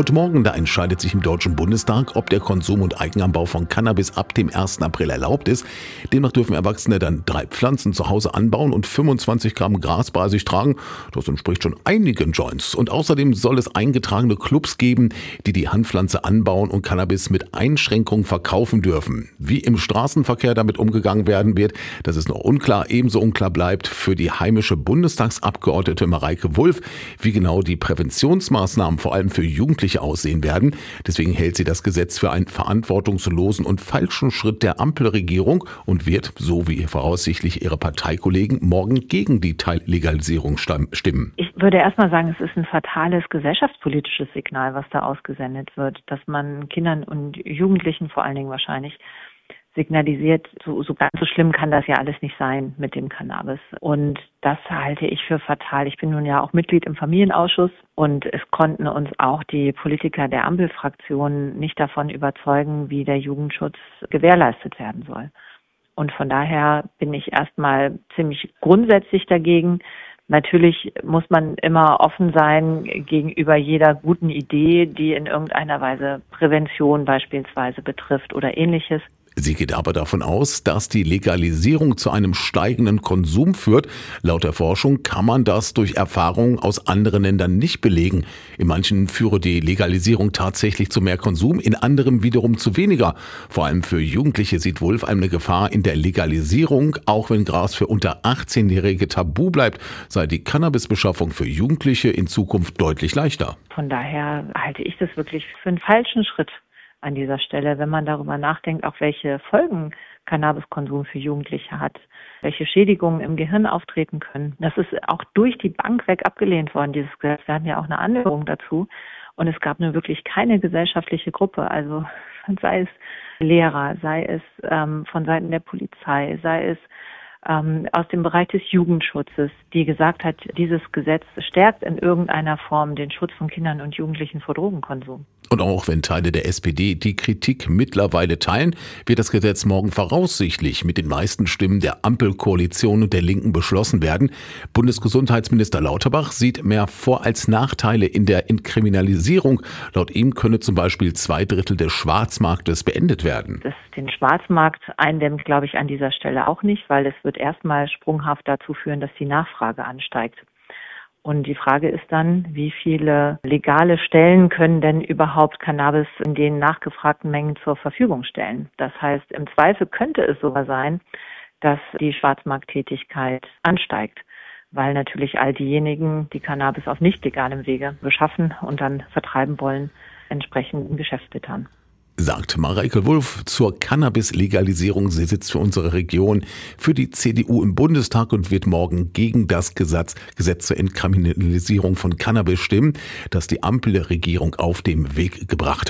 Und morgen, da entscheidet sich im Deutschen Bundestag, ob der Konsum und Eigenanbau von Cannabis ab dem 1. April erlaubt ist. Demnach dürfen Erwachsene dann drei Pflanzen zu Hause anbauen und 25 Gramm Gras bei sich tragen. Das entspricht schon einigen Joints. Und außerdem soll es eingetragene Clubs geben, die die Handpflanze anbauen und Cannabis mit Einschränkungen verkaufen dürfen. Wie im Straßenverkehr damit umgegangen werden wird, das ist noch unklar. Ebenso unklar bleibt für die heimische Bundestagsabgeordnete Mareike Wulff, wie genau die Präventionsmaßnahmen vor allem für Jugendliche aussehen werden. Deswegen hält sie das Gesetz für einen verantwortungslosen und falschen Schritt der Ampelregierung und wird, so wie voraussichtlich ihre Parteikollegen, morgen gegen die Teillegalisierung stimmen. Ich würde erstmal sagen, es ist ein fatales gesellschaftspolitisches Signal, was da ausgesendet wird, dass man Kindern und Jugendlichen vor allen Dingen wahrscheinlich signalisiert, so, so ganz so schlimm kann das ja alles nicht sein mit dem Cannabis. Und das halte ich für fatal. Ich bin nun ja auch Mitglied im Familienausschuss und es konnten uns auch die Politiker der Ampelfraktion nicht davon überzeugen, wie der Jugendschutz gewährleistet werden soll. Und von daher bin ich erstmal ziemlich grundsätzlich dagegen. Natürlich muss man immer offen sein gegenüber jeder guten Idee, die in irgendeiner Weise Prävention beispielsweise betrifft oder ähnliches. Sie geht aber davon aus, dass die Legalisierung zu einem steigenden Konsum führt. Laut der Forschung kann man das durch Erfahrungen aus anderen Ländern nicht belegen. In manchen führe die Legalisierung tatsächlich zu mehr Konsum, in anderem wiederum zu weniger. Vor allem für Jugendliche sieht Wolf eine Gefahr in der Legalisierung. Auch wenn Gras für unter 18-Jährige tabu bleibt, sei die Cannabisbeschaffung für Jugendliche in Zukunft deutlich leichter. Von daher halte ich das wirklich für einen falschen Schritt an dieser Stelle, wenn man darüber nachdenkt, auch welche Folgen Cannabiskonsum für Jugendliche hat, welche Schädigungen im Gehirn auftreten können. Das ist auch durch die Bank weg abgelehnt worden, dieses Gesetz. Wir hatten ja auch eine Anhörung dazu. Und es gab nur wirklich keine gesellschaftliche Gruppe, also sei es Lehrer, sei es ähm, von Seiten der Polizei, sei es ähm, aus dem Bereich des Jugendschutzes, die gesagt hat, dieses Gesetz stärkt in irgendeiner Form den Schutz von Kindern und Jugendlichen vor Drogenkonsum. Und auch wenn Teile der SPD die Kritik mittlerweile teilen, wird das Gesetz morgen voraussichtlich mit den meisten Stimmen der Ampelkoalition und der Linken beschlossen werden. Bundesgesundheitsminister Lauterbach sieht mehr Vor- als Nachteile in der Entkriminalisierung. Laut ihm könne zum Beispiel zwei Drittel des Schwarzmarktes beendet werden. Das den Schwarzmarkt eindämmt, glaube ich, an dieser Stelle auch nicht, weil es wird erstmal sprunghaft dazu führen, dass die Nachfrage ansteigt. Und die Frage ist dann, wie viele legale Stellen können denn überhaupt Cannabis in den nachgefragten Mengen zur Verfügung stellen? Das heißt, im Zweifel könnte es sogar sein, dass die Schwarzmarkttätigkeit ansteigt, weil natürlich all diejenigen, die Cannabis auf nicht legalem Wege beschaffen und dann vertreiben wollen, entsprechend ein Geschäft sagt Mareike Wulff zur Cannabis-Legalisierung. Sie sitzt für unsere Region für die CDU im Bundestag und wird morgen gegen das Gesetz, Gesetz zur Entkriminalisierung von Cannabis stimmen, das die Ampelregierung auf den Weg gebracht hat.